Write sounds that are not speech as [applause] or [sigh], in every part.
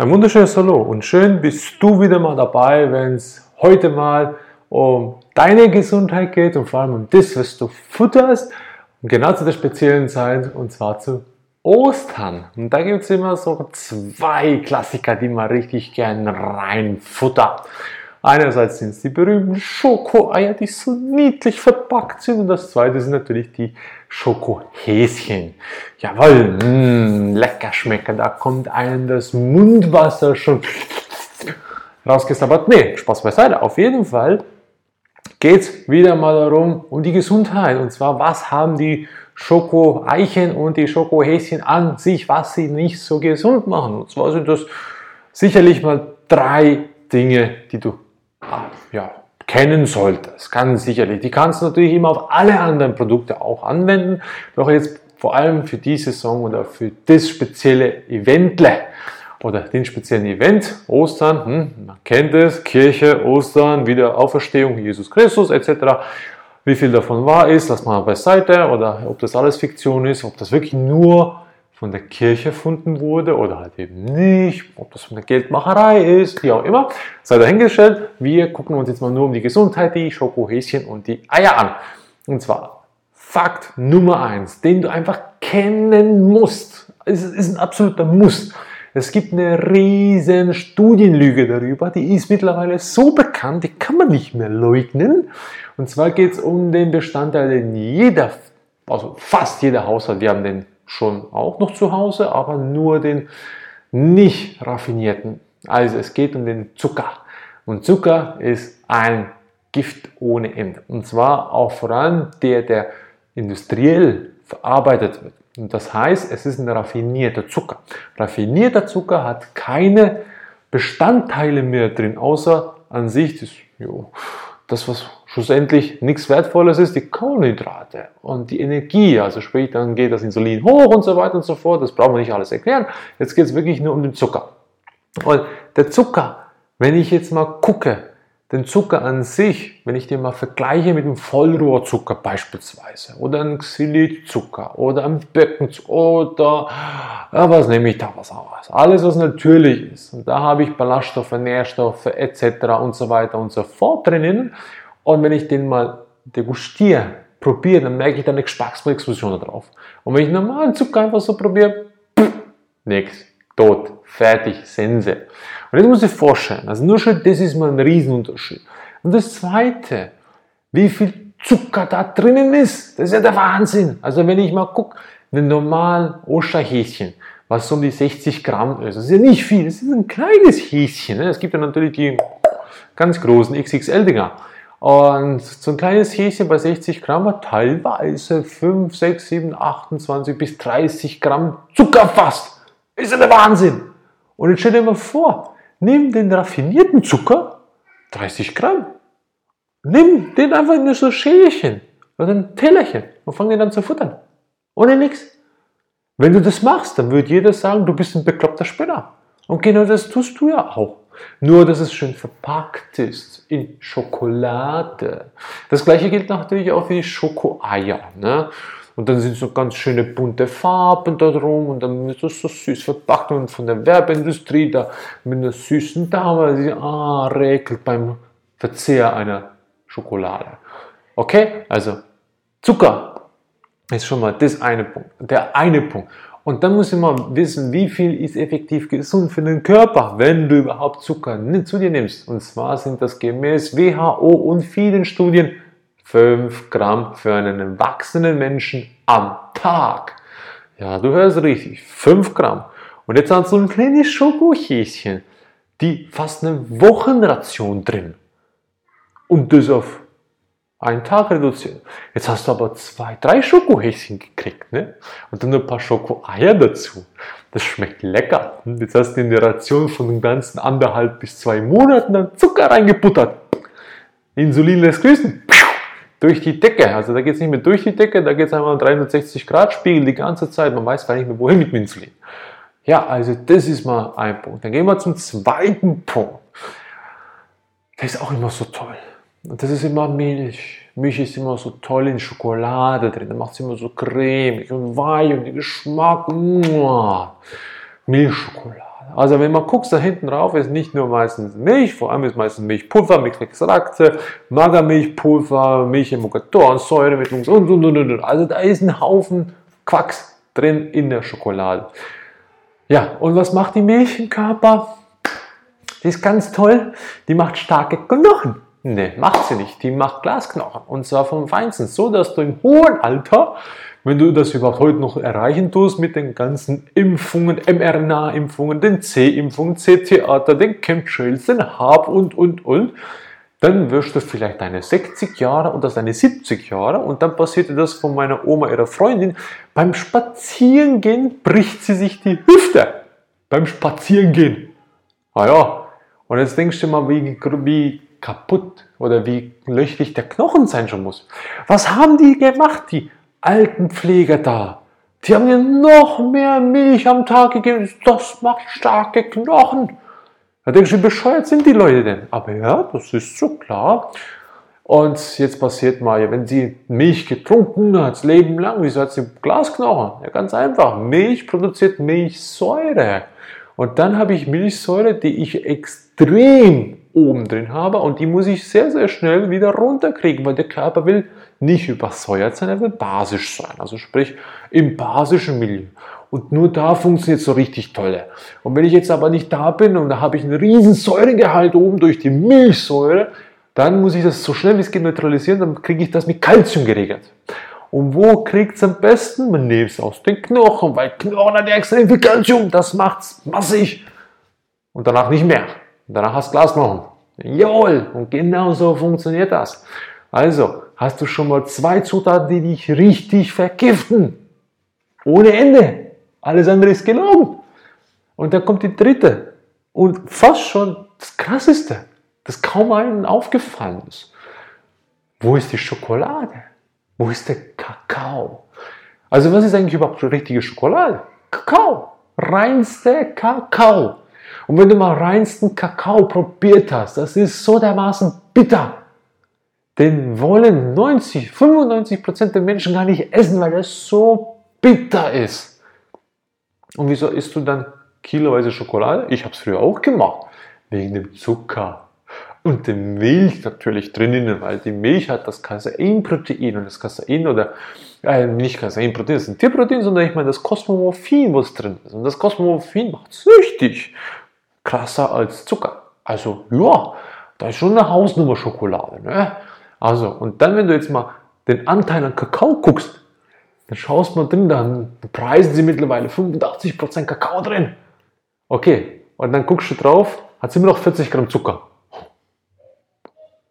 Ein wunderschönes Hallo und schön bist du wieder mal dabei, wenn es heute mal um deine Gesundheit geht und vor allem um das, was du futterst. Und genau zu der speziellen Zeit und zwar zu Ostern. Und da gibt es immer so zwei Klassiker, die man richtig gern reinfuttert. Einerseits sind es die berühmten Schokoeier, die so niedlich verpackt sind. Und das zweite sind natürlich die Schokohäschen. Jawohl, mh, mm, lecker schmecken. Da kommt einem das Mundwasser schon rausgesabbert. Nee, Spaß beiseite. Auf jeden Fall geht es wieder mal darum, um die Gesundheit. Und zwar, was haben die Schokoeichen und die Schokohäschen an sich, was sie nicht so gesund machen. Und zwar sind das sicherlich mal drei Dinge, die du ah, ja, kennen solltest, ganz sicherlich. Die kannst du natürlich immer auf alle anderen Produkte auch anwenden, doch jetzt vor allem für die Saison oder für das spezielle Eventle oder den speziellen Event, Ostern, hm, man kennt es, Kirche, Ostern, Wiederauferstehung, Jesus Christus etc. Wie viel davon wahr ist, lass mal beiseite oder ob das alles Fiktion ist, ob das wirklich nur von der Kirche erfunden wurde oder halt eben nicht, ob das von der Geldmacherei ist, wie auch immer, sei dahingestellt. Wir gucken uns jetzt mal nur um die Gesundheit, die Schokohäschen und die Eier an. Und zwar Fakt Nummer eins, den du einfach kennen musst. Es ist ein absoluter Muss. Es gibt eine riesen Studienlüge darüber, die ist mittlerweile so bekannt, die kann man nicht mehr leugnen. Und zwar geht es um den Bestandteil, den jeder, also fast jeder Haushalt, wir haben den schon auch noch zu Hause, aber nur den nicht raffinierten. Also es geht um den Zucker. Und Zucker ist ein Gift ohne Ende. Und zwar auch vor allem der, der industriell verarbeitet wird. Und das heißt, es ist ein raffinierter Zucker. Raffinierter Zucker hat keine Bestandteile mehr drin, außer an sich das, jo, das was schlussendlich nichts Wertvolles ist, die Kohlenhydrate und die Energie. Also sprich, dann geht das Insulin hoch und so weiter und so fort. Das brauchen wir nicht alles erklären. Jetzt geht es wirklich nur um den Zucker. Und der Zucker, wenn ich jetzt mal gucke, den Zucker an sich, wenn ich den mal vergleiche mit dem Vollrohrzucker beispielsweise oder einem Xylitzucker oder einem Böckenzucker oder ja, was nehme ich da was aus? Alles, was natürlich ist. Und da habe ich Ballaststoffe, Nährstoffe etc. und so weiter und so fort drinnen. Und wenn ich den mal degustiere, probiere, dann merke ich da eine Geschmacksexplosion drauf. Und wenn ich normalen Zucker einfach so probiere, nichts, tot, fertig, Sense. Und jetzt muss ich vorstellen, also nur schon das ist mal ein Riesenunterschied. Und das Zweite, wie viel Zucker da drinnen ist, das ist ja der Wahnsinn. Also wenn ich mal gucke, ein normalen Osterhäschen, was so um die 60 Gramm ist, das ist ja nicht viel, das ist ein kleines Häschen. Ne? Es gibt ja natürlich die ganz großen XXL-Dinger. Und so ein kleines Häschen bei 60 Gramm hat teilweise 5, 6, 7, 28 bis 30 Gramm Zucker fast. Ist ja der Wahnsinn. Und jetzt stell dir mal vor, nimm den raffinierten Zucker, 30 Gramm, nimm den einfach in so ein Schälchen oder ein Tellerchen und fang den dann zu futtern. Ohne nichts. Wenn du das machst, dann wird jeder sagen, du bist ein bekloppter Spinner. Und genau das tust du ja auch. Nur, dass es schön verpackt ist in Schokolade. Das gleiche gilt natürlich auch für die Schokoeier. Ne? Und dann sind so ganz schöne bunte Farben da drum und dann ist das so süß verpackt und von der Werbeindustrie da mit einer süßen Dame, die ah, regelt beim Verzehr einer Schokolade. Okay, also Zucker ist schon mal das eine Punkt. Der eine Punkt. Und dann muss ich mal wissen, wie viel ist effektiv gesund für den Körper, wenn du überhaupt Zucker nicht zu dir nimmst. Und zwar sind das gemäß WHO und vielen Studien 5 Gramm für einen erwachsenen Menschen am Tag. Ja, du hörst richtig, 5 Gramm. Und jetzt hast du ein kleines Schokohäschen, die fast eine Wochenration drin. Und das auf einen Tag reduziert. Jetzt hast du aber zwei, drei Schokohäschen gekriegt, ne? Und dann ein paar Schokoeier dazu. Das schmeckt lecker. Jetzt hast du in die Ration von den ganzen anderthalb bis zwei Monaten dann Zucker reingebuttert. Insulin lässt grüßen. Durch die Decke. Also da geht es nicht mehr durch die Decke, da geht es einfach 360 Grad Spiegel die ganze Zeit. Man weiß gar nicht mehr, wohin mit dem Insulin. Ja, also das ist mal ein Punkt. Dann gehen wir zum zweiten Punkt. Der ist auch immer so toll. Und das ist immer Milch. Milch ist immer so toll in Schokolade drin. Dann macht es immer so cremig und weich und der Geschmack. Milchschokolade. Also wenn man guckt, da hinten drauf ist nicht nur meistens Milch, vor allem ist meistens Milchpulver, Milchextrakte, Magermilchpulver, Milchemulgatoren, Säuremittlungs und, und, und, und. Also da ist ein Haufen Quacks drin in der Schokolade. Ja, und was macht die Milch im Körper? Die ist ganz toll, die macht starke Knochen. Ne, macht sie nicht. Die macht Glasknochen. Und zwar vom Feinsten. So, dass du im hohen Alter wenn du das überhaupt heute noch erreichen tust mit den ganzen Impfungen, mRNA-Impfungen, den C-Impfungen, C-Theater, den Chemtrails, den Hab und, und, und, dann wirst du vielleicht deine 60 Jahre oder deine 70 Jahre und dann passierte das von meiner Oma, ihrer Freundin. Beim Spazierengehen bricht sie sich die Hüfte. Beim Spazierengehen. Ah ja, und jetzt denkst du mal, wie, wie kaputt oder wie löchrig der Knochen sein schon muss. Was haben die gemacht, die Altenpfleger da. Die haben dir noch mehr Milch am Tag gegeben. Das macht starke Knochen. Da denkst du, wie bescheuert sind die Leute denn? Aber ja, das ist so klar. Und jetzt passiert mal, wenn sie Milch getrunken hat, das Leben lang, wieso hat sie Glasknochen? Ja, ganz einfach. Milch produziert Milchsäure. Und dann habe ich Milchsäure, die ich extrem oben drin habe und die muss ich sehr, sehr schnell wieder runterkriegen, weil der Körper will nicht übersäuert sein, er will basisch sein, also sprich im basischen Milieu. Und nur da funktioniert es so richtig toll. Und wenn ich jetzt aber nicht da bin und da habe ich einen riesen Säuregehalt oben durch die Milchsäure, dann muss ich das so schnell wie es geht neutralisieren, dann kriege ich das mit Kalzium geregelt. Und wo kriegt es am besten? Man nimmt es aus den Knochen, weil Knochen hat ja extrem viel Kalzium, das macht es massig. Und danach nicht mehr. Und danach hast du Glasknochen. Jawohl, und genau so funktioniert das. Also, hast du schon mal zwei Zutaten, die dich richtig vergiften. Ohne Ende. Alles andere ist gelogen. Und dann kommt die dritte. Und fast schon das Krasseste, das kaum allen aufgefallen ist. Wo ist die Schokolade? Wo ist der Kakao? Also was ist eigentlich überhaupt richtige Schokolade? Kakao. Reinste Kakao. Und wenn du mal reinsten Kakao probiert hast, das ist so dermaßen bitter. Den wollen 90, 95 Prozent der Menschen gar nicht essen, weil das so bitter ist. Und wieso isst du dann kiloweise Schokolade? Ich habe es früher auch gemacht. Wegen dem Zucker und der Milch natürlich drinnen, weil die Milch hat das Caseinprotein und das Casein oder äh, nicht Caseinprotein, das ist ein Tierprotein, sondern ich meine das Kosmomorphin, was drin ist. Und das Kosmomorphin macht süchtig krasser als Zucker. Also ja, da ist schon eine Hausnummer Schokolade. Ne? Also, und dann, wenn du jetzt mal den Anteil an Kakao guckst, dann schaust mal drin, dann preisen sie mittlerweile 85% Kakao drin. Okay, und dann guckst du drauf, hat sie immer noch 40 Gramm Zucker.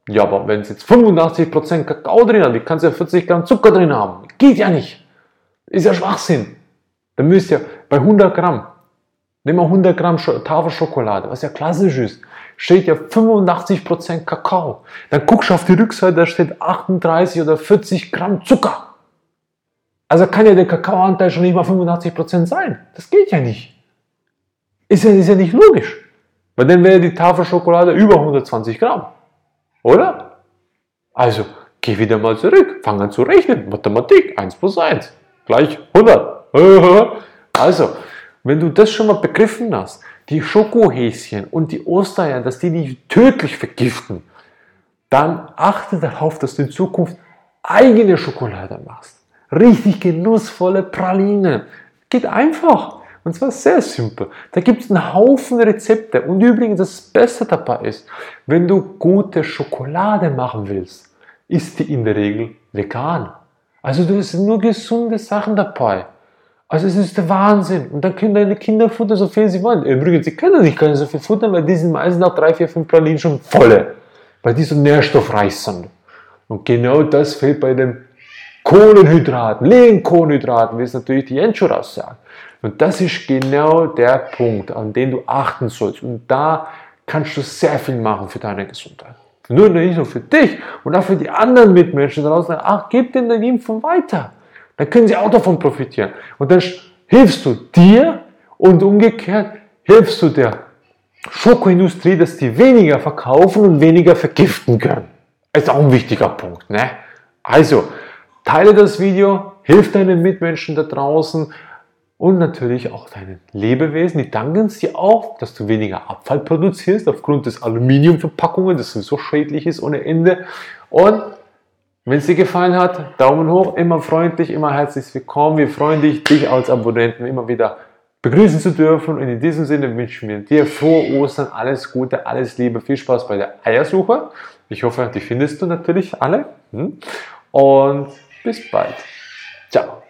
Ja, aber wenn es jetzt 85% Kakao drin hat, wie kannst du ja 40 Gramm Zucker drin haben? Geht ja nicht. Ist ja Schwachsinn. Dann müsst ihr bei 100 Gramm Nimm mal 100 Gramm Tafelschokolade, was ja klassisch ist. Steht ja 85% Kakao. Dann guckst du auf die Rückseite, da steht 38 oder 40 Gramm Zucker. Also kann ja der Kakaoanteil schon nicht mal 85% sein. Das geht ja nicht. Ist ja, ist ja nicht logisch. Weil dann wäre die Tafelschokolade über 120 Gramm. Oder? Also, geh wieder mal zurück. Fang an zu rechnen. Mathematik. 1 plus 1. Gleich 100. [laughs] Also, wenn du das schon mal begriffen hast, die Schokohäschen und die Ostereier, dass die dich tödlich vergiften, dann achte darauf, dass du in Zukunft eigene Schokolade machst. Richtig genussvolle Pralinen. Geht einfach. Und zwar sehr simpel. Da gibt es einen Haufen Rezepte. Und übrigens, das Beste dabei ist, wenn du gute Schokolade machen willst, ist die in der Regel vegan. Also du hast nur gesunde Sachen dabei. Also es ist der Wahnsinn. Und dann können deine Kinder futtern, so viel sie wollen. Übrigens, sie können nicht so viel futtern, weil die sind meistens nach drei, vier, fünf Pralinen schon volle. Weil die so nährstoffreich sind. Und genau das fehlt bei den Kohlenhydraten, leeren Kohlenhydraten, wie es natürlich die Enchuras sagt. Und das ist genau der Punkt, an den du achten sollst. Und da kannst du sehr viel machen für deine Gesundheit. Nur nicht nur für dich und auch für die anderen Mitmenschen draußen. Ach, gib den deine Info weiter. Dann können sie auch davon profitieren. Und dann hilfst du dir und umgekehrt hilfst du der Schokoindustrie, dass die weniger verkaufen und weniger vergiften können. Ist auch ein wichtiger Punkt. Ne? Also, teile das Video, hilf deinen Mitmenschen da draußen, und natürlich auch deinen Lebewesen. Die danken dir auch, dass du weniger Abfall produzierst aufgrund des Aluminiumverpackungen, das so schädlich ist ohne Ende. Und wenn es dir gefallen hat, Daumen hoch, immer freundlich, immer herzlich willkommen. Wir freuen dich, dich als Abonnenten immer wieder begrüßen zu dürfen. Und in diesem Sinne wünschen wir dir frohe Ostern, alles Gute, alles Liebe, viel Spaß bei der Eiersuche. Ich hoffe, die findest du natürlich alle. Hm? Und bis bald. Ciao.